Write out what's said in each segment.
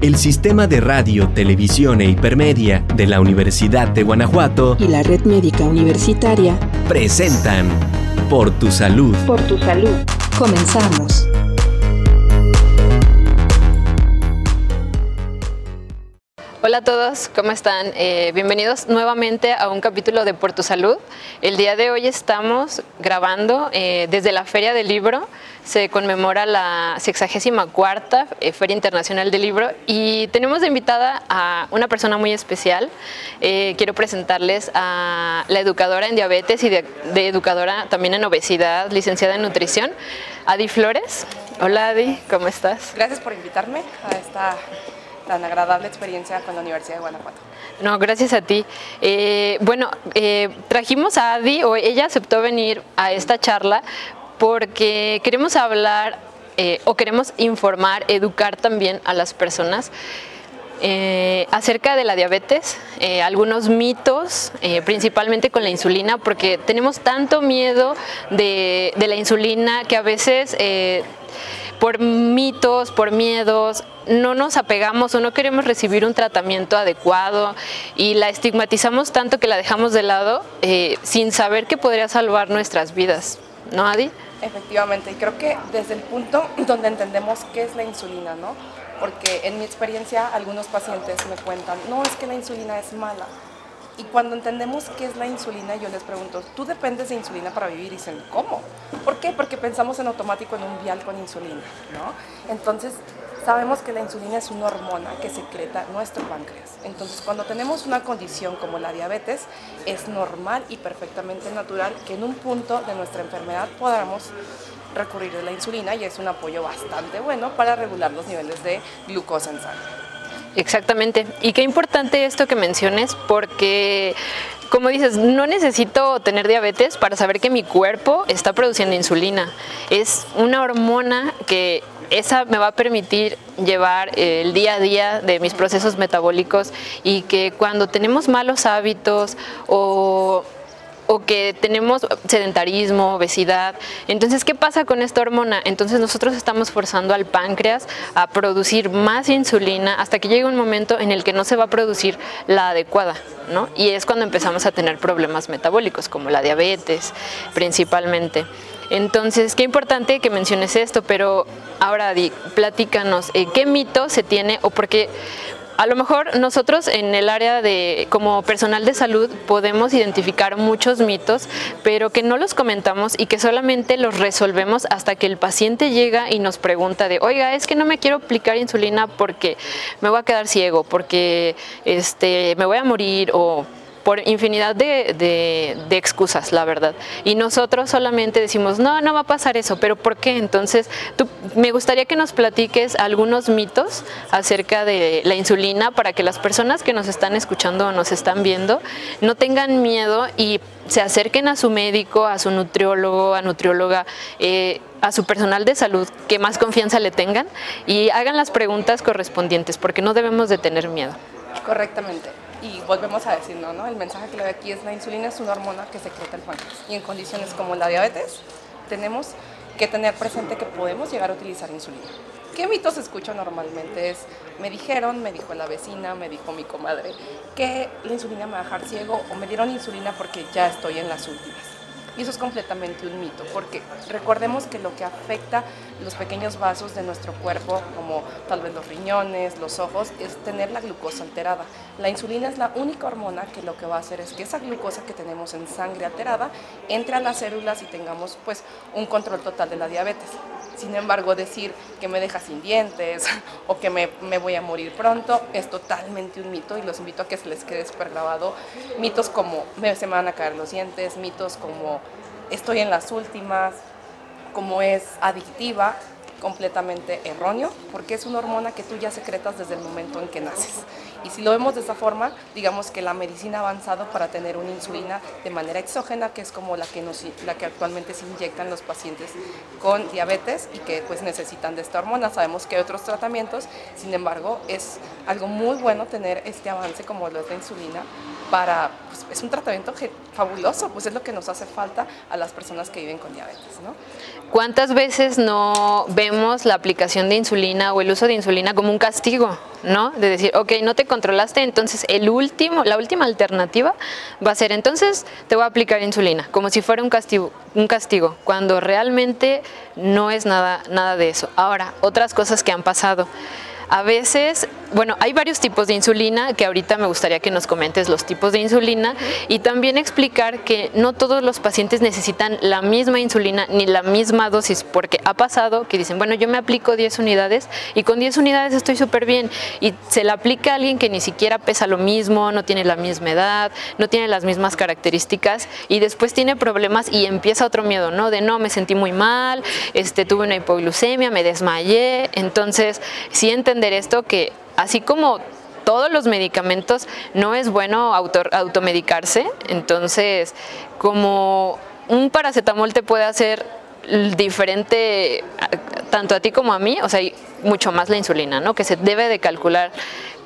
el Sistema de Radio, Televisión e Hipermedia de la Universidad de Guanajuato y la Red Médica Universitaria presentan Por tu Salud. Por tu Salud. Comenzamos. Hola a todos, ¿cómo están? Eh, bienvenidos nuevamente a un capítulo de Por tu Salud. El día de hoy estamos grabando eh, desde la Feria del Libro. Se conmemora la 64 eh, Feria Internacional del Libro y tenemos de invitada a una persona muy especial. quiero presentarles a la educadora en diabetes y de, de educadora también en obesidad, licenciada en nutrición, Adi Flores. Hola Adi, ¿cómo estás? Gracias por invitarme a esta tan agradable experiencia con la Universidad de Guanajuato. No, gracias a ti. Eh, bueno, eh, trajimos a Adi, o ella aceptó venir a esta charla porque queremos hablar eh, o queremos informar, educar también a las personas acerca de la diabetes, algunos mitos, principalmente con la insulina, porque tenemos tanto miedo de, de la insulina que a veces por mitos, por miedos, no nos apegamos o no queremos recibir un tratamiento adecuado y la estigmatizamos tanto que la dejamos de lado eh, sin saber que podría salvar nuestras vidas. ¿No, Adi? Efectivamente, y creo que desde el punto donde entendemos qué es la insulina, ¿no? Porque en mi experiencia algunos pacientes me cuentan, no, es que la insulina es mala y cuando entendemos qué es la insulina, yo les pregunto, ¿tú dependes de insulina para vivir? Y dicen, ¿cómo? ¿Por qué? Porque pensamos en automático en un vial con insulina, ¿no? Entonces, sabemos que la insulina es una hormona que secreta nuestro páncreas. Entonces, cuando tenemos una condición como la diabetes, es normal y perfectamente natural que en un punto de nuestra enfermedad podamos recurrir a la insulina y es un apoyo bastante bueno para regular los niveles de glucosa en sangre. Exactamente. Y qué importante esto que menciones porque como dices, no necesito tener diabetes para saber que mi cuerpo está produciendo insulina. Es una hormona que esa me va a permitir llevar el día a día de mis procesos metabólicos y que cuando tenemos malos hábitos o o que tenemos sedentarismo, obesidad. Entonces, ¿qué pasa con esta hormona? Entonces nosotros estamos forzando al páncreas a producir más insulina hasta que llegue un momento en el que no se va a producir la adecuada, ¿no? Y es cuando empezamos a tener problemas metabólicos, como la diabetes principalmente. Entonces, qué importante que menciones esto, pero ahora Di, platícanos, eh, ¿qué mito se tiene o por qué? A lo mejor nosotros en el área de, como personal de salud, podemos identificar muchos mitos, pero que no los comentamos y que solamente los resolvemos hasta que el paciente llega y nos pregunta de, oiga, es que no me quiero aplicar insulina porque me voy a quedar ciego, porque este, me voy a morir o por infinidad de, excusas, la verdad. Y nosotros solamente decimos, no, no va a pasar eso, pero ¿por qué? Entonces, tú, me gustaría que nos platiques algunos mitos acerca de la insulina para que las personas que nos están escuchando o nos están viendo no tengan miedo y se acerquen a su médico, a su nutriólogo, a nutrióloga, eh, a su personal de salud, que más confianza le tengan y hagan las preguntas correspondientes, porque no debemos de tener miedo. Correctamente y volvemos a decir, ¿no? El mensaje que le doy aquí es la insulina es una hormona que secreta el páncreas y en condiciones como la diabetes tenemos que tener presente que podemos llegar a utilizar insulina. ¿Qué mitos escucho normalmente? Es, me dijeron, me dijo la vecina, me dijo mi comadre, que la insulina me va a dejar ciego o me dieron insulina porque ya estoy en las últimas. Y eso es completamente un mito, porque recordemos que lo que afecta los pequeños vasos de nuestro cuerpo, como tal vez los riñones, los ojos, es tener la glucosa alterada. La insulina es la única hormona que lo que va a hacer es que esa glucosa que tenemos en sangre alterada entre a las células y tengamos pues un control total de la diabetes. Sin embargo, decir que me deja sin dientes o que me, me voy a morir pronto es totalmente un mito y los invito a que se les quede súper grabado. Mitos como me, se me van a caer los dientes, mitos como estoy en las últimas, como es adictiva, completamente erróneo, porque es una hormona que tú ya secretas desde el momento en que naces. Y si lo vemos de esa forma, digamos que la medicina ha avanzado para tener una insulina de manera exógena, que es como la que, nos, la que actualmente se inyectan los pacientes con diabetes y que pues necesitan de esta hormona. Sabemos que hay otros tratamientos, sin embargo, es algo muy bueno tener este avance como lo es la insulina para, pues, es un tratamiento fabuloso, pues es lo que nos hace falta a las personas que viven con diabetes. ¿no? ¿Cuántas veces no vemos la aplicación de insulina o el uso de insulina como un castigo? ¿no? De decir, ok, no te controlaste, entonces el último, la última alternativa va a ser, entonces te voy a aplicar insulina, como si fuera un castigo, un castigo, cuando realmente no es nada, nada de eso. Ahora, otras cosas que han pasado. A veces, bueno, hay varios tipos de insulina que ahorita me gustaría que nos comentes los tipos de insulina y también explicar que no todos los pacientes necesitan la misma insulina ni la misma dosis, porque ha pasado que dicen, bueno, yo me aplico 10 unidades y con 10 unidades estoy súper bien y se la aplica a alguien que ni siquiera pesa lo mismo, no tiene la misma edad, no tiene las mismas características y después tiene problemas y empieza otro miedo, ¿no? De no, me sentí muy mal, este, tuve una hipoglucemia, me desmayé, entonces si esto que así como todos los medicamentos no es bueno auto, automedicarse, entonces como un paracetamol te puede hacer diferente tanto a ti como a mí, o sea, mucho más la insulina, ¿no? Que se debe de calcular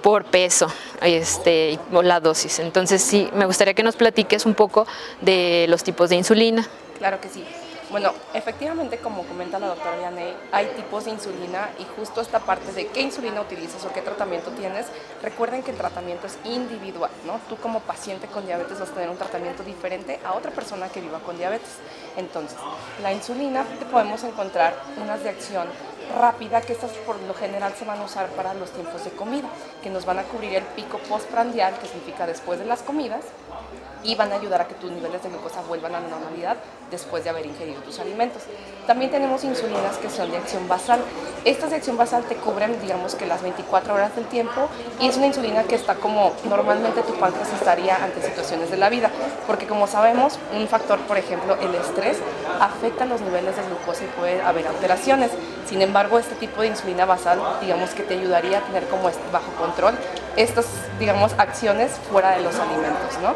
por peso este, o la dosis. Entonces sí, me gustaría que nos platiques un poco de los tipos de insulina. Claro que sí. Bueno, efectivamente, como comenta la doctora Vianney, hay tipos de insulina y justo esta parte de qué insulina utilizas o qué tratamiento tienes, recuerden que el tratamiento es individual, ¿no? Tú como paciente con diabetes vas a tener un tratamiento diferente a otra persona que viva con diabetes. Entonces, la insulina podemos encontrar unas de acción rápida, que estas por lo general se van a usar para los tiempos de comida, que nos van a cubrir el pico postprandial, que significa después de las comidas, y van a ayudar a que tus niveles de glucosa vuelvan a la normalidad después de haber ingerido tus alimentos. También tenemos insulinas que son de acción basal. Estas de acción basal te cubren, digamos que las 24 horas del tiempo y es una insulina que está como normalmente tu páncreas estaría ante situaciones de la vida, porque como sabemos, un factor, por ejemplo, el estrés, afecta los niveles de glucosa y puede haber alteraciones. Sin embargo, este tipo de insulina basal, digamos que te ayudaría a tener como bajo control estas, digamos, acciones fuera de los alimentos, ¿no?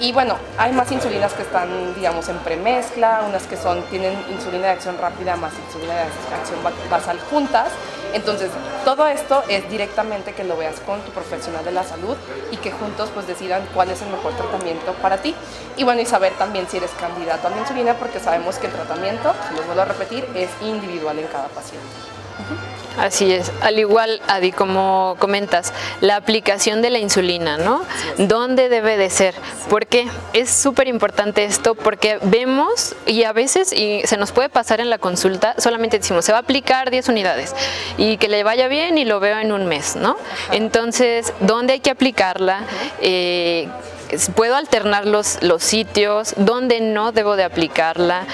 Y bueno, hay más insulinas que están, digamos, en premezcla, unas que son, tienen insulina de acción rápida más insulina de acción basal juntas. Entonces, todo esto es directamente que lo veas con tu profesional de la salud y que juntos pues decidan cuál es el mejor tratamiento para ti. Y bueno, y saber también si eres candidato a la insulina porque sabemos que el tratamiento, si lo vuelvo a repetir, es individual en cada paciente. Así es, al igual, Adi, como comentas, la aplicación de la insulina, ¿no? ¿Dónde debe de ser? Porque es súper importante esto porque vemos y a veces, y se nos puede pasar en la consulta, solamente decimos, se va a aplicar 10 unidades y que le vaya bien y lo veo en un mes, ¿no? Entonces, ¿dónde hay que aplicarla? Eh, puedo alternar los, los sitios, dónde no debo de aplicarla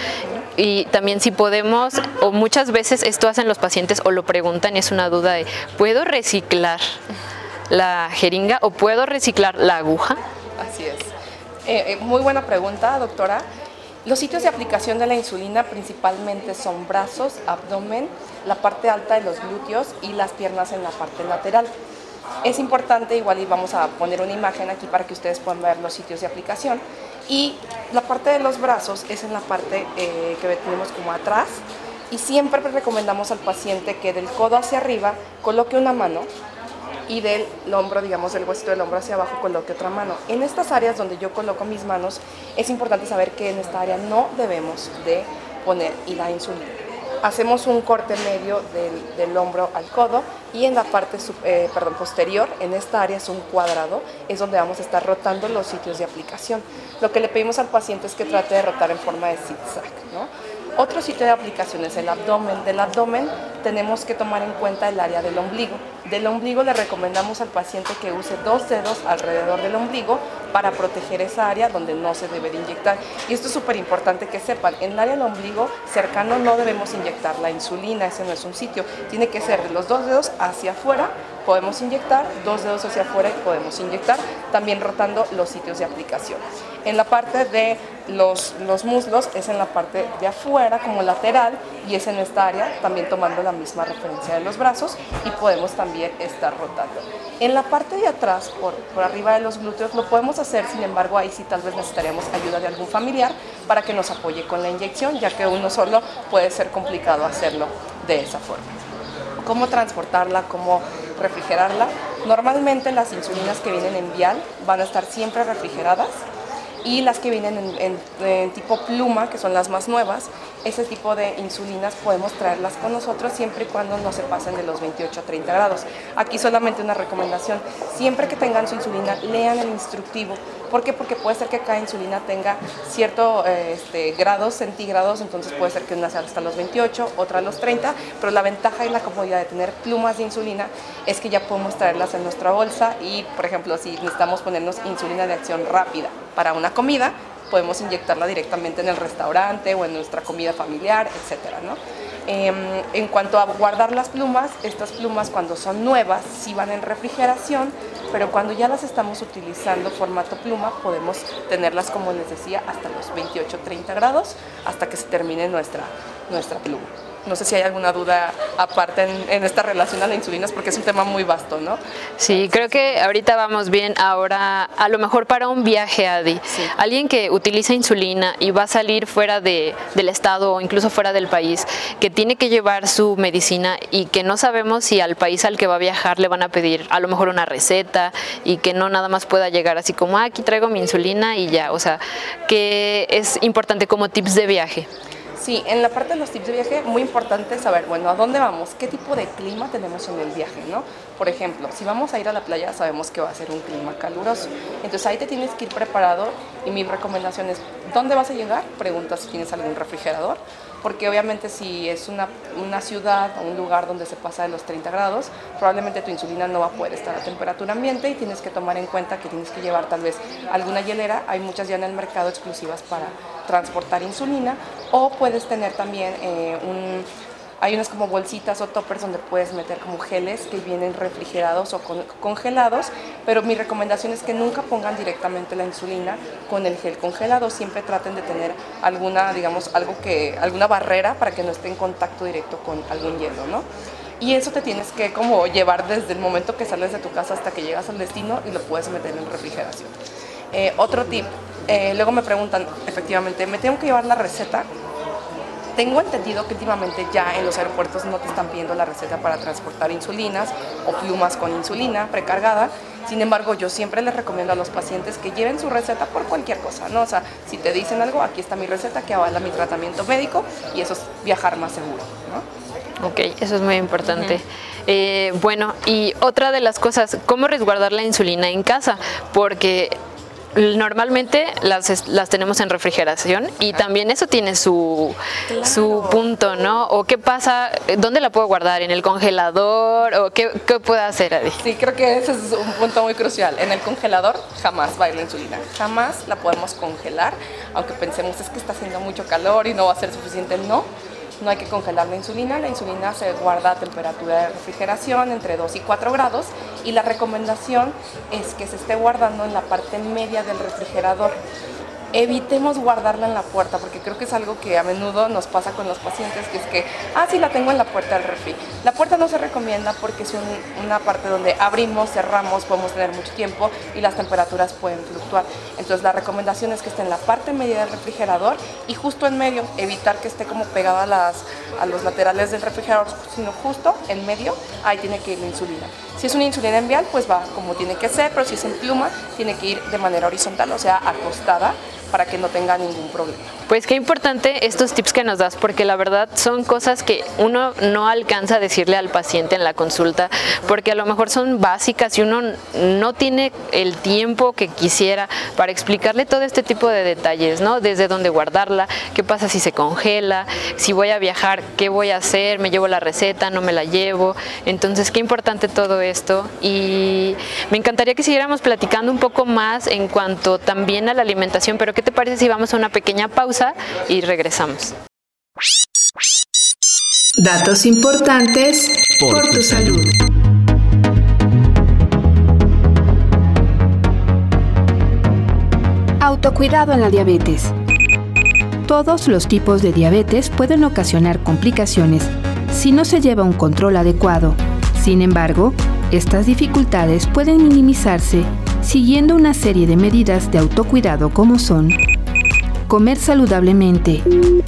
y también si podemos, o muchas veces esto hacen los pacientes o lo preguntan es una duda de, ¿puedo reciclar la jeringa o puedo reciclar la aguja? Así es. Eh, eh, muy buena pregunta, doctora. Los sitios de aplicación de la insulina principalmente son brazos, abdomen, la parte alta de los glúteos y las piernas en la parte lateral. Es importante, igual y vamos a poner una imagen aquí para que ustedes puedan ver los sitios de aplicación. Y la parte de los brazos es en la parte eh, que tenemos como atrás. Y siempre recomendamos al paciente que del codo hacia arriba coloque una mano y del hombro, digamos, del huesito del hombro hacia abajo coloque otra mano. En estas áreas donde yo coloco mis manos, es importante saber que en esta área no debemos de poner la insulina hacemos un corte medio del, hombro al codo y en la parte eh, perdón, posterior, en esta área es un cuadrado, es donde vamos a estar rotando los sitios de aplicación. Lo que le pedimos al paciente es que trate de rotar en forma de zigzag. ¿no? Otro sitio de aplicación es el abdomen. Del abdomen tenemos que tomar en cuenta el área del ombligo. Del ombligo le recomendamos al paciente que use dos dedos alrededor del ombligo para proteger esa área donde no se debe de inyectar. Y esto es súper importante que sepan, en el área del ombligo cercano no debemos inyectar la insulina, ese no es un sitio. Tiene que ser de los dos dedos hacia afuera podemos inyectar, dos dedos hacia afuera y podemos inyectar, también rotando los sitios de aplicación. En la parte de los, los muslos es en la parte de afuera como lateral y es en esta área también tomando la misma referencia de los brazos y podemos también estar rotando. En la parte de atrás, por, por arriba de los glúteos, lo podemos hacer, sin embargo ahí sí tal vez necesitaríamos ayuda de algún familiar para que nos apoye con la inyección, ya que uno solo puede ser complicado hacerlo de esa forma cómo transportarla, cómo refrigerarla. Normalmente las insulinas que vienen en vial van a estar siempre refrigeradas y las que vienen en, tipo pluma, que son las más nuevas, ese tipo de insulinas podemos traerlas con nosotros siempre y cuando no se pasen de los 28 a 30 grados. Aquí solamente una recomendación, siempre que tengan su insulina, lean el instructivo. ¿Por qué? Porque puede ser que cada insulina tenga ciertos eh, este, grados centígrados, entonces puede ser que una sea hasta los 28, otra a los 30, pero la ventaja y la comodidad de tener plumas de insulina es que ya podemos traerlas en nuestra bolsa y, por ejemplo, si necesitamos ponernos insulina de acción rápida para una comida, podemos inyectarla directamente en el restaurante o en nuestra comida familiar, etcétera, ¿no? Em, en cuanto a guardar las plumas, estas plumas cuando son nuevas sí van en refrigeración, pero cuando ya las estamos utilizando formato pluma podemos tenerlas, como les decía, hasta los 28-30 grados hasta que se termine nuestra, nuestra pluma. No sé si hay alguna duda aparte en, esta relación a la insulina, porque es un tema muy vasto, ¿no? Sí, creo que ahorita vamos bien. Ahora, a lo mejor para un viaje, Adi, alguien que utiliza insulina y va a salir fuera de, del estado o incluso fuera del país, que tiene que llevar su medicina y que no sabemos si al país al que va a viajar le van a pedir a lo mejor una receta y que no nada más pueda llegar así como, ah, aquí traigo mi insulina y ya. O sea, que es importante como tips de viaje. Sí, en la parte de los tips de viaje, muy importante saber, bueno, ¿a dónde vamos? ¿Qué tipo de clima tenemos en el viaje, no? Por ejemplo, si vamos a ir a la playa, sabemos que va a ser un clima caluroso. Entonces ahí te tienes que ir preparado y mi recomendación es, ¿dónde vas a llegar? Pregunta si tienes algún refrigerador, porque obviamente si es una, una ciudad o un lugar donde se pasa de los 30 grados, probablemente tu insulina no va a poder estar a temperatura ambiente y tienes que tomar en cuenta que tienes que llevar tal vez alguna hielera. Hay muchas ya en el mercado exclusivas para transportar insulina o puedes tener también eh, un, hay unas como bolsitas o toppers donde puedes meter como geles que vienen refrigerados o congelados, pero mi recomendación es que nunca pongan directamente la insulina con el gel congelado, siempre traten de tener alguna, digamos, algo que, alguna barrera para que no esté en contacto directo con algún hielo, ¿no? Y eso te tienes que como llevar desde el momento que sales de tu casa hasta que llegas al destino y lo puedes meter en refrigeración. Eh, otro tip, eh, luego me preguntan, efectivamente, ¿me tengo que llevar la receta? Tengo entendido que últimamente ya en los aeropuertos no te están pidiendo la receta para transportar insulinas o plumas con insulina precargada. Sin embargo, yo siempre les recomiendo a los pacientes que lleven su receta por cualquier cosa, ¿no? O sea, si te dicen algo, aquí está mi receta que avala mi tratamiento médico y eso es viajar más seguro, ¿no? Ok, eso es muy importante. Eh, bueno, y otra de las cosas, ¿cómo resguardar la insulina en casa? Porque normalmente las, las tenemos en refrigeración y también eso tiene su, su punto, ¿no? O qué pasa, ¿dónde la puedo guardar? ¿En el congelador? ¿O qué, qué puedo hacer, Adi? Sí, creo que ese es un punto muy crucial. En el congelador jamás va a ir la insulina, jamás la podemos congelar, aunque pensemos es que está haciendo mucho calor y no va a ser suficiente, no no hay que congelar la insulina, la insulina se guarda a temperatura de refrigeración entre 2 y 4 grados y la recomendación es que se esté guardando en la parte media del refrigerador evitemos guardarla en la puerta, porque creo que es algo que a menudo nos pasa con los pacientes, que es que, ah, sí, la tengo en la puerta del refri. La puerta no se recomienda porque es una parte donde abrimos, cerramos, podemos tener mucho tiempo y las temperaturas pueden fluctuar. Entonces la recomendación es que esté en la parte media del refrigerador y justo en medio, evitar que esté como pegada a, las, a los laterales del refrigerador, sino justo en medio, ahí tiene que ir la insulina. Si es una insulina en vial, pues va como tiene que ser, pero si es en pluma, tiene que ir de manera horizontal, o sea, acostada para que no tenga ningún problema. Pues qué importante estos tips que nos das, porque la verdad son cosas que uno no alcanza a decirle al paciente en la consulta, porque a lo mejor son básicas y uno no tiene el tiempo que quisiera para explicarle todo este tipo de detalles, ¿no? Desde dónde guardarla, qué pasa si se congela, si voy a viajar, qué voy a hacer, me llevo la receta, no me la llevo. Entonces, qué importante todo esto y me encantaría que siguiéramos platicando un poco más en cuanto también a la alimentación, pero ¿qué te parece si vamos a una pequeña pausa y regresamos? Datos importantes por, tu salud. Autocuidado en la diabetes. Todos los tipos de diabetes pueden ocasionar complicaciones si no se lleva un control adecuado. Sin embargo, estas dificultades pueden minimizarse siguiendo una serie de medidas de autocuidado como son comer saludablemente,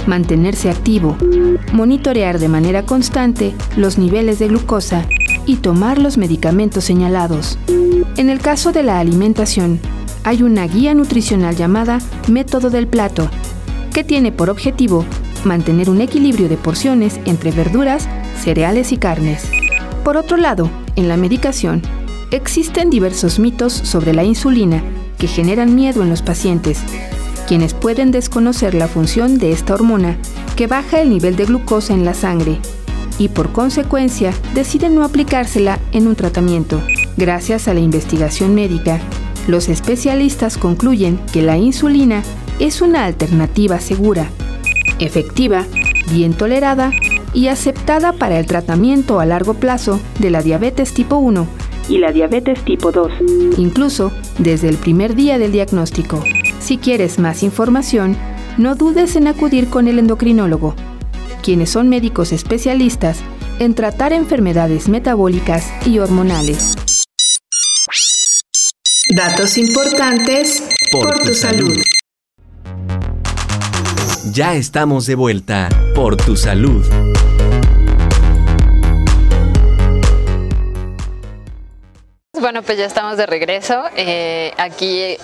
mantenerse activo, monitorear de manera constante los niveles de glucosa y tomar los medicamentos señalados. En el caso de la alimentación, hay una guía nutricional llamada Método del Plato, que tiene por objetivo mantener un equilibrio de porciones entre verduras, cereales y carnes. Por otro lado, en la medicación, existen diversos mitos sobre la insulina que generan miedo en los pacientes, quienes pueden desconocer la función de esta hormona que baja el nivel de glucosa en la sangre y por consecuencia deciden no aplicársela en un tratamiento. Gracias a la investigación médica, los especialistas concluyen que la insulina es una alternativa segura, efectiva, bien tolerada y aceptada para el tratamiento a largo plazo de la diabetes tipo 1 y la diabetes tipo 2, incluso desde el primer día del diagnóstico. Si quieres más información, no dudes en acudir con el endocrinólogo, quienes son médicos especialistas en tratar enfermedades metabólicas y hormonales. Datos importantes por, tu, salud. Ya estamos de vuelta por tu salud. Bueno, pues ya estamos de regreso eh, aquí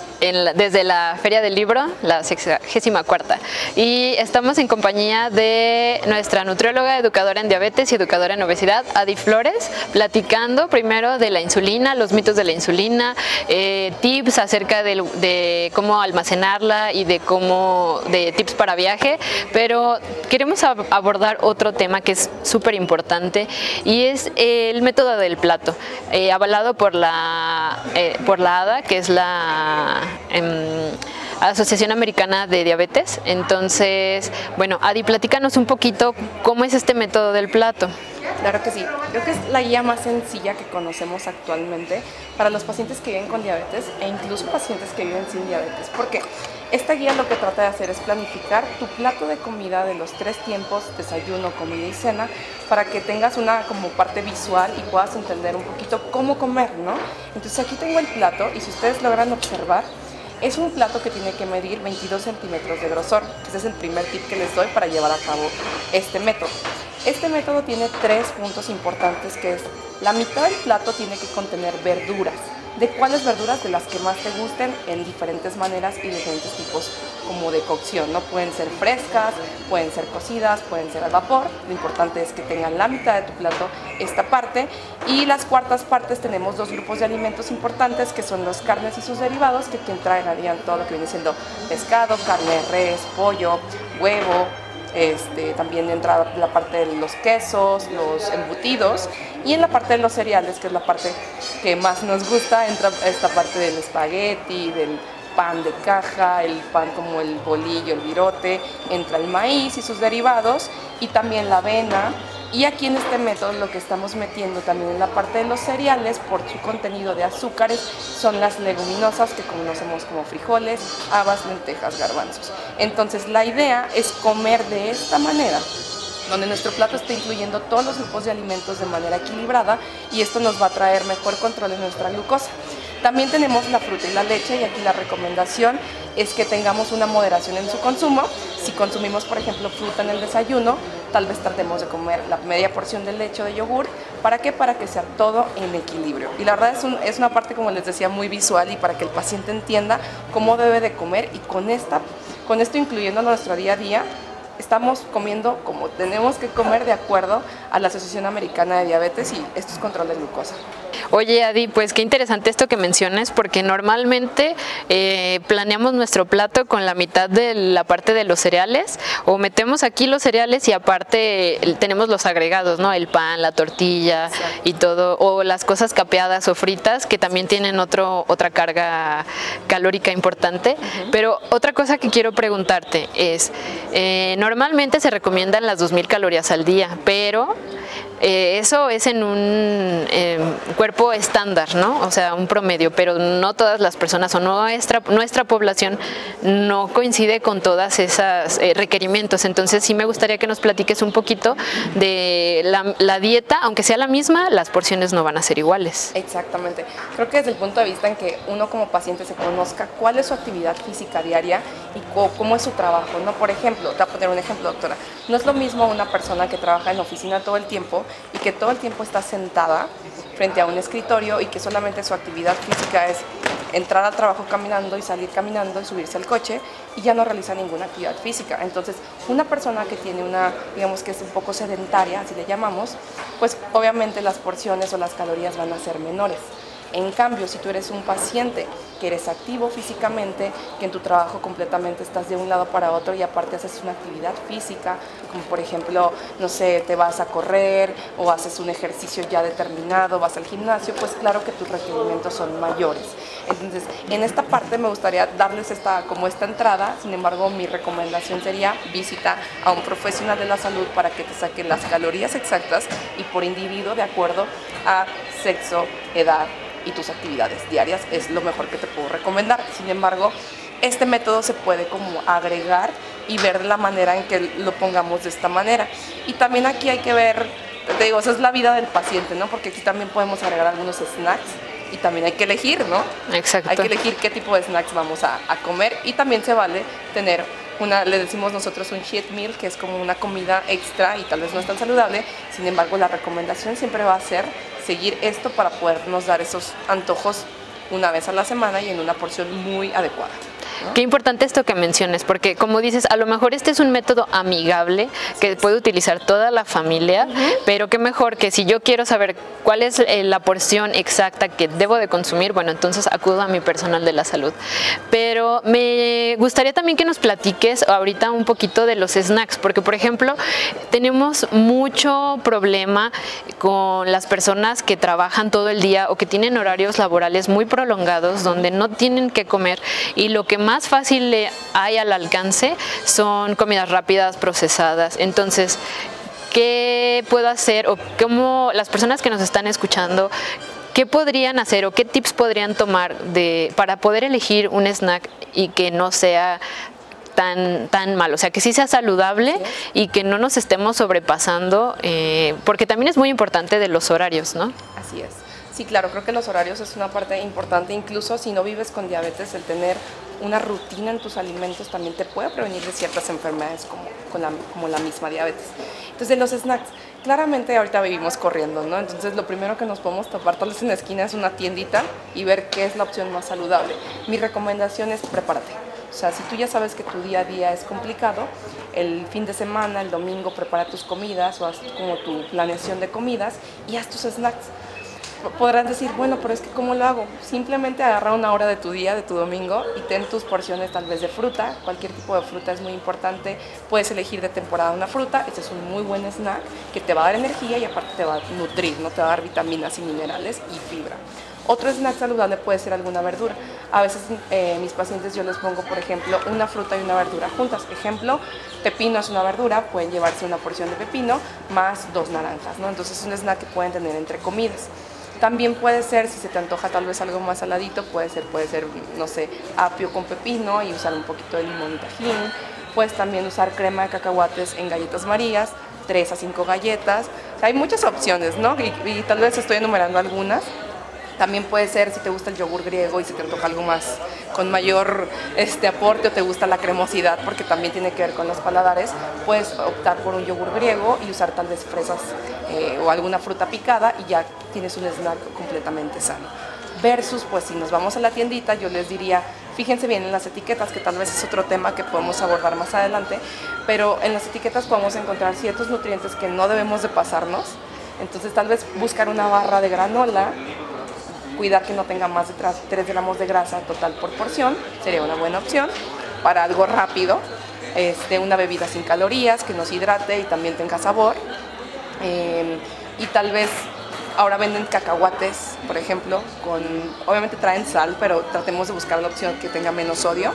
desde la Feria del Libro, la 64 y estamos en compañía de nuestra nutrióloga, educadora en diabetes y educadora en obesidad, Adi Flores, platicando primero de la insulina, los mitos de la insulina, eh, tips acerca de, cómo almacenarla y de cómo, de tips para viaje, pero queremos abordar otro tema que es súper importante y es el método del plato, eh, avalado por la eh, por la ADA, que es la em, Asociación Americana de Diabetes. Entonces, bueno, Adi, platícanos un poquito cómo es este método del plato. Claro que sí, creo que es la guía más sencilla que conocemos actualmente para los pacientes que viven con diabetes e incluso pacientes que viven sin diabetes. ¿Por qué? Esta guía lo que trata de hacer es planificar tu plato de comida de los tres tiempos, desayuno, comida y cena, para que tengas una como parte visual y puedas entender un poquito cómo comer, ¿no? Entonces aquí tengo el plato y si ustedes logran observar, es un plato que tiene que medir 22 centímetros de grosor. Ese es el primer tip que les doy para llevar a cabo este método. Este método tiene tres puntos importantes que es la mitad del plato tiene que contener verduras de cuáles verduras de las que más te gusten en diferentes maneras y diferentes tipos como de cocción, ¿no? Pueden ser frescas, pueden ser cocidas, pueden ser al vapor. Lo importante es que tengan la mitad de tu plato esta parte. Y las cuartas partes tenemos dos grupos de alimentos importantes que son los carnes y sus derivados, que aquí entrarían todo lo que viene siendo pescado, carne res, pollo, huevo, este, también entra la parte de los quesos, los embutidos y en la parte de los cereales, que es la parte que más nos gusta, entra esta parte del espagueti, del pan de caja, el pan como el bolillo, el virote, entra el maíz y sus derivados y también la avena, y aquí en este método lo que estamos metiendo también en la parte de los cereales por su contenido de azúcares son las leguminosas que conocemos como frijoles, habas, lentejas, garbanzos. Entonces la idea es comer de esta manera donde nuestro plato está incluyendo todos los grupos de alimentos de manera equilibrada y esto nos va a traer mejor control de nuestra glucosa. También tenemos la fruta y la leche y aquí la recomendación es que tengamos una moderación en su consumo. Si consumimos, por ejemplo, fruta en el desayuno, tal vez tratemos de comer la media porción de leche o de yogur. ¿Para qué? Para que sea todo en equilibrio. Y la verdad es, es una parte, como les decía, muy visual y para que el paciente entienda cómo debe de comer y con, esta, con esto incluyendo nuestro día a día, estamos comiendo como tenemos que comer de acuerdo a la Asociación Americana de Diabetes y esto es control de glucosa. Oye, Adi, pues qué interesante esto que menciones, porque normalmente eh, planeamos nuestro plato con la mitad de la parte de los cereales, o metemos aquí los cereales y aparte tenemos los agregados, ¿no? El pan, la tortilla y todo, o las cosas capeadas o fritas, que también tienen otro, otra carga calórica importante. Pero otra cosa que quiero preguntarte es, eh, normalmente se recomiendan las 2.000 calorías al día, pero eh, eso es en un em, cuerpo estándar, ¿no? O sea, un promedio, pero no todas las personas o nuestra, nuestra población no coincide con todas esas eh, requerimientos. Entonces sí me gustaría que nos platiques un poquito de la, dieta, aunque sea la misma, las porciones no van a ser iguales. Exactamente. Creo que desde el punto de vista en que uno como paciente se conozca cuál es su actividad física diaria y cómo es su trabajo, ¿no? Por ejemplo, te voy a poner un ejemplo, doctora. No es lo mismo una persona que trabaja en oficina todo el tiempo y que todo el tiempo está sentada frente a un escritorio y que solamente su actividad física es entrar al trabajo caminando y salir caminando y subirse al coche y ya no realiza ninguna actividad física. Entonces, una persona que tiene una, digamos que es un poco sedentaria, así le llamamos, pues obviamente las porciones o las calorías van a ser menores. En cambio, si tú eres un paciente que eres activo físicamente, que en tu trabajo completamente estás de un lado para otro y aparte haces una actividad física, por ejemplo, no sé, te vas a correr o haces un ejercicio ya determinado, vas al gimnasio, pues claro que tus requerimientos son mayores. Entonces, en esta parte me gustaría darles esta, como esta entrada, sin embargo, mi recomendación sería visita a un profesional de la salud para que te saque las calorías exactas y por individuo de acuerdo a sexo, edad, y tus actividades diarias es lo mejor que te puedo recomendar. Sin embargo, este método se puede como agregar y ver la manera en que lo pongamos de esta manera. Y también aquí hay que ver, te digo, esa es la vida del paciente, ¿no? Porque aquí también podemos agregar algunos snacks y también hay que elegir, ¿no? Exacto. Hay que elegir qué tipo de snacks vamos a, a comer y también se vale tener una, le decimos nosotros un cheat meal, que es como una comida extra y tal vez no es tan saludable. Sin embargo, la recomendación siempre va a ser seguir esto para podernos dar esos antojos una vez a la semana y en una porción muy adecuada. Qué importante esto que menciones, porque como dices, a lo mejor este es un método amigable que puede utilizar toda la familia, pero qué mejor que si yo quiero saber cuál es eh, la porción exacta que debo de consumir, bueno, entonces acudo a mi personal de la salud. Pero me gustaría también que nos platiques ahorita un poquito de los snacks, porque por ejemplo, tenemos mucho problema con las personas que trabajan todo el día o que tienen horarios laborales muy prolongados donde no tienen que comer y lo que más fácil le hay al alcance son comidas rápidas, procesadas. Entonces, ¿qué puedo hacer o cómo las personas que nos están escuchando, qué podrían hacer o qué tips podrían tomar de, para poder elegir un snack y que no sea tan, tan malo, o sea, que sí sea saludable y que no nos estemos sobrepasando, eh, porque también es muy importante de los horarios, ¿no? Así es. Sí, claro, creo que los horarios es una parte importante, incluso si no vives con diabetes, el tener una rutina en tus alimentos también te puede prevenir de ciertas enfermedades como, la, como la misma diabetes. Entonces, los snacks, claramente ahorita vivimos corriendo, ¿no? Entonces, lo primero que nos podemos tapar tal vez en la esquina es una tiendita y ver qué es la opción más saludable. Mi recomendación es prepárate. O sea, si tú ya sabes que tu día a día es complicado, el fin de semana, el domingo, prepara tus comidas o haz como tu planeación de comidas y haz tus snacks podrás decir, bueno, pero es que ¿cómo lo hago? Simplemente agarra una hora de tu día, de tu domingo, y ten tus porciones tal vez de fruta. Cualquier tipo de fruta es muy importante. Puedes elegir de temporada una fruta. Este es un muy buen snack que te va a dar energía y aparte te va a nutrir, ¿no? Te va a dar vitaminas y minerales y fibra. Otro snack saludable puede ser alguna verdura. A veces eh, mis pacientes yo les pongo, por ejemplo, una fruta y una verdura juntas. Ejemplo, pepino es una verdura, pueden llevarse una porción de pepino más dos naranjas, ¿no? Entonces es un snack que pueden tener entre comidas. También puede ser, si se te antoja tal vez algo más saladito, puede ser, puede ser, no sé, apio con pepino y usar un poquito de limón y tajín. Puedes también usar crema de cacahuates en galletas marías, 3 a 5 galletas. hay muchas opciones, ¿no? y tal vez estoy enumerando algunas. También puede ser si te gusta el yogur griego y si te toca algo más con mayor este, aporte o te gusta la cremosidad, porque también tiene que ver con los paladares, puedes optar por un yogur griego y usar tal vez fresas eh, o alguna fruta picada y ya tienes un snack completamente sano. Versus, pues si nos vamos a la tiendita, yo les diría, fíjense bien en las etiquetas, que tal vez es otro tema que podemos abordar más adelante, pero en las etiquetas podemos encontrar ciertos nutrientes que no debemos de pasarnos. Entonces tal vez buscar una barra de granola cuidar que no tenga más de 3 gramos de grasa total por porción, sería una buena opción para algo rápido, este, una bebida sin calorías que nos hidrate y también tenga sabor. Em, y tal vez ahora venden cacahuates, por ejemplo, con obviamente traen sal, pero tratemos de buscar la opción que tenga menos sodio.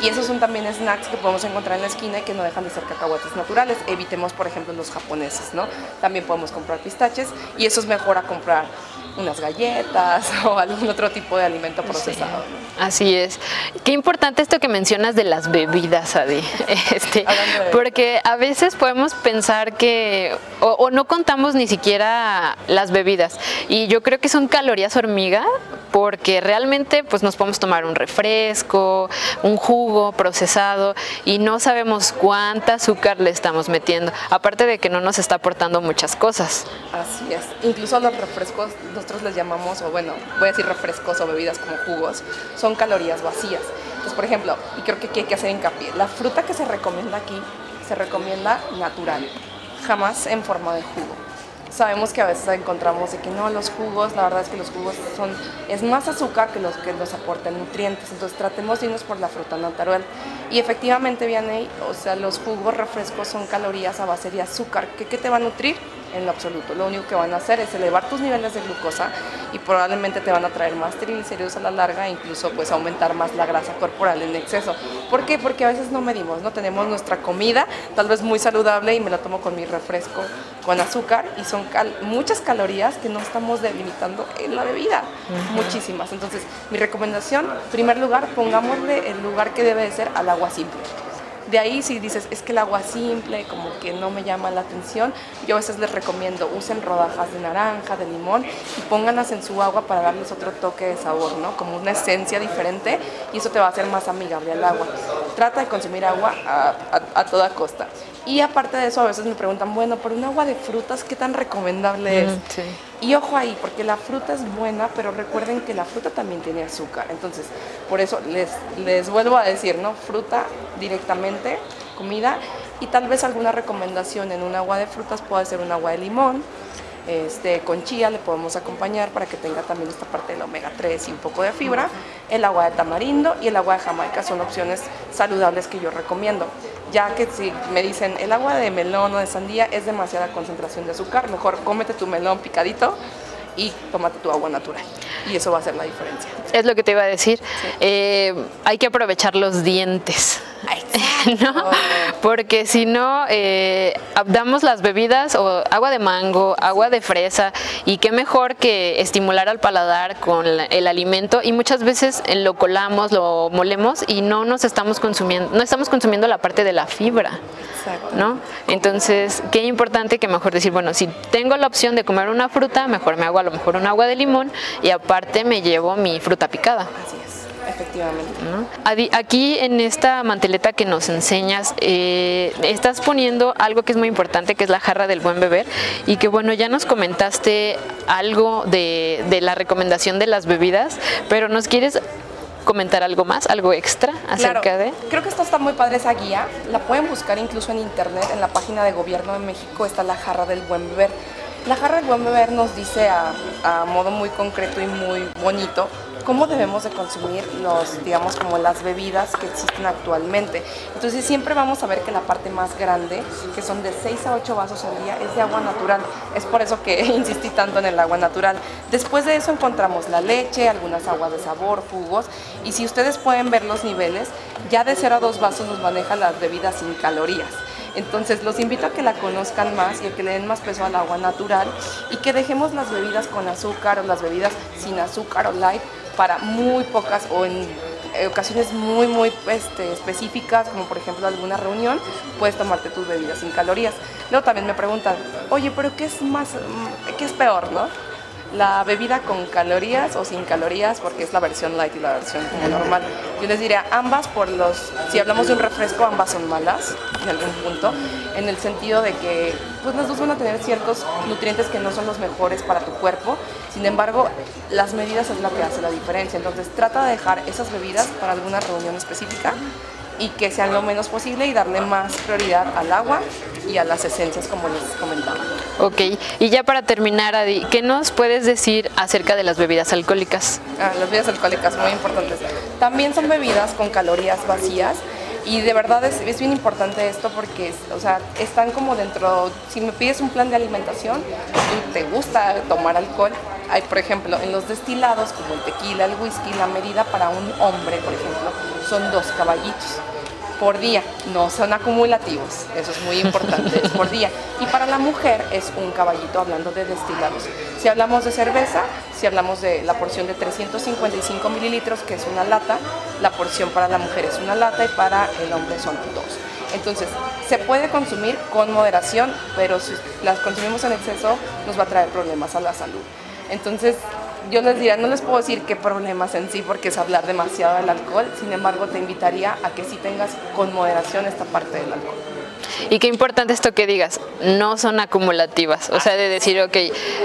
Y esos son también snacks que podemos encontrar en la esquina y que no dejan de ser cacahuates naturales. Evitemos, por ejemplo, los japoneses, ¿no? También podemos comprar pistaches y eso es mejor a comprar unas galletas o algún otro tipo de alimento procesado. así es. Qué importante esto que mencionas de las bebidas, Adi. Este, porque a veces podemos pensar que o, no contamos ni siquiera las bebidas y yo creo que son calorías hormiga porque realmente pues nos podemos tomar un refresco, un jugo procesado y no sabemos cuánta azúcar le estamos metiendo, aparte de que no nos está aportando muchas cosas. Así es. Incluso los refrescos nosotros les llamamos, o bueno, voy a decir refrescos o bebidas como jugos, son calorías vacías. Entonces, por ejemplo, y creo que aquí hay que hacer hincapié, la fruta que se recomienda aquí se recomienda natural, jamás en forma de jugo sabemos que a veces encontramos de que no, los jugos, la verdad es que los jugos son, es más azúcar que los que nos aportan nutrientes, entonces tratemos de irnos por la fruta natural. Y efectivamente, Vianney, o sea, los jugos refrescos son calorías a base de azúcar, ¿qué, qué te va a nutrir? En lo absoluto. Lo único que van a hacer es elevar tus niveles de glucosa y probablemente te van a traer más triglicéridos a la larga e incluso pues aumentar más la grasa corporal en exceso. ¿Por qué? Porque a veces no medimos, no tenemos nuestra comida, tal vez muy saludable y me la tomo con mi refresco con azúcar y son muchas calorías que no estamos delimitando en la bebida, muchísimas. Entonces, mi recomendación, en primer lugar, pongámosle el lugar que debe de ser al agua simple. De ahí si dices, es que el agua simple como que no me llama la atención, yo a veces les recomiendo, usen rodajas de naranja, de limón y pónganlas en su agua para darles otro toque de sabor, ¿no? Como una esencia diferente y eso te va a hacer más amigable al agua. Trata de consumir agua a toda costa. Y aparte de eso, a veces me preguntan, bueno, por un agua de frutas, ¿qué tan recomendable es? Y ojo ahí, porque la fruta es buena, pero recuerden que la fruta también tiene azúcar. Entonces, por eso les, les vuelvo a decir, ¿no? Fruta directamente, comida, y tal vez alguna recomendación en un agua de frutas puede ser un agua de limón, este, con chía le podemos acompañar para que tenga también esta parte del omega 3 y un poco de fibra. El agua de tamarindo y el agua de jamaica son opciones saludables que yo recomiendo. Ya que si me dicen el agua de melón o de sandía es demasiada concentración de azúcar, mejor cómete tu melón picadito y tómate tu agua natural. Y eso va a ser la diferencia. Es lo que te iba a decir. Eh, hay que aprovechar los dientes. ¿no? Porque si no, eh, damos las bebidas o agua de mango, agua de fresa, y qué mejor que estimular al paladar con el alimento y muchas veces eh, lo colamos, lo molemos y no nos estamos consumiendo, no estamos consumiendo la parte de la fibra, ¿no? Entonces, qué importante que mejor decir, bueno, si tengo la opción de comer una fruta, mejor me hago a lo mejor un agua de limón y aparte me llevo mi fruta picada. Efectivamente. Aquí en esta manteleta que nos enseñas, eh, estás poniendo algo que es muy importante, que es la jarra del buen beber, y que bueno, ya nos comentaste algo de, de la recomendación de las bebidas, pero nos quieres comentar algo más, algo extra acerca de... Creo que esto está muy padre esa guía, la pueden buscar incluso en internet, en la página de Gobierno de México está la jarra del buen beber. La jarra del buen beber nos dice a, a modo muy concreto y muy bonito cómo debemos de consumir los, digamos, como las bebidas que existen actualmente. Entonces siempre vamos a ver que la parte más grande, que son de 6 a 8 vasos al día, es de agua natural. Es por eso que insistí tanto en el agua natural. Después de eso encontramos la leche, algunas aguas de sabor, jugos, y si ustedes pueden ver los niveles, ya de 0 a 2 vasos nos maneja las bebidas sin calorías. Entonces los invito a que la conozcan más y a que le den más peso al agua natural y que dejemos las bebidas con azúcar o las bebidas sin azúcar o light para muy pocas o en ocasiones muy, muy este, específicas, como por ejemplo alguna reunión, puedes tomarte tus bebidas sin calorías. Luego también me preguntan, oye, pero ¿qué es más, qué es peor, no? La bebida con calorías o sin calorías, porque es la versión light y la versión normal. Yo les diría, ambas por los, si hablamos de un refresco, ambas son malas en algún punto, en el sentido de que pues las dos van a tener ciertos nutrientes que no son los mejores para tu cuerpo, sin embargo, las medidas es lo que hace la diferencia, entonces trata de dejar esas bebidas para alguna reunión específica y que sean lo menos posible y darle más prioridad al agua y a las esencias como les comentaba. Ok, y ya para terminar, Adi, ¿qué nos puedes decir acerca de las bebidas alcohólicas? Ah, las bebidas alcohólicas, muy importantes. También son bebidas con calorías vacías y de verdad es, es, bien importante esto porque, o sea, están como dentro, si me pides un plan de alimentación y te gusta tomar alcohol, hay, por ejemplo, en los destilados como el tequila, el whisky, la medida para un hombre, por ejemplo, son dos caballitos por día, no son acumulativos, eso es muy importante, es por día. Y para la mujer es un caballito hablando de destilados. Si hablamos de cerveza, si hablamos de la porción de 355 mililitros, que es una lata, la porción para la mujer es una lata y para el hombre son dos. Entonces, se puede consumir con moderación, pero si las consumimos en exceso nos va a traer problemas a la salud. Entonces, yo les diría, no les puedo decir qué problemas en sí porque es hablar demasiado del alcohol, sin embargo te invitaría a que sí tengas con moderación esta parte del alcohol. Y qué importante esto que digas, no son acumulativas, o sea, de decir, ok,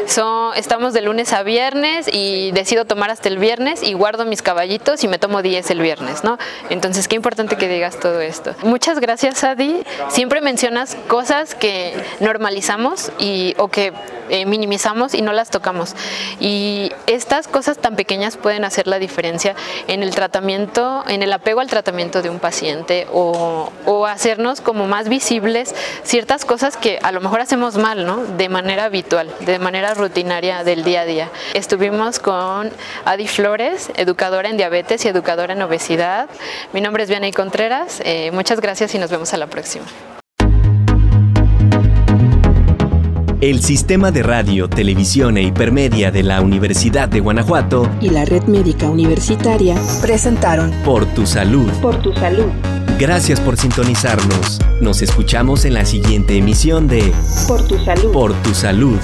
son, estamos de lunes a viernes y decido tomar hasta el viernes y guardo mis caballitos y me tomo 10 el viernes, ¿no? Entonces, qué importante que digas todo esto. Muchas gracias, Adi. Siempre mencionas cosas que normalizamos y, o que eh, minimizamos y no las tocamos. Y estas cosas tan pequeñas pueden hacer la diferencia en el tratamiento, en el apego al tratamiento de un paciente o, o hacernos como más visibles ciertas cosas que a lo mejor hacemos mal, ¿no? De manera habitual, de manera rutinaria del día a día. Estuvimos con Adi Flores, educadora en diabetes y educadora en obesidad. Mi nombre es Vianey Contreras. Eh, muchas gracias y nos vemos a la próxima. El Sistema de Radio, Televisión e Hipermedia de la Universidad de Guanajuato y la Red Médica Universitaria presentaron Por tu Salud. Por tu Salud. Gracias por sintonizarnos. Nos escuchamos en la siguiente emisión de Por tu Salud. Por tu Salud.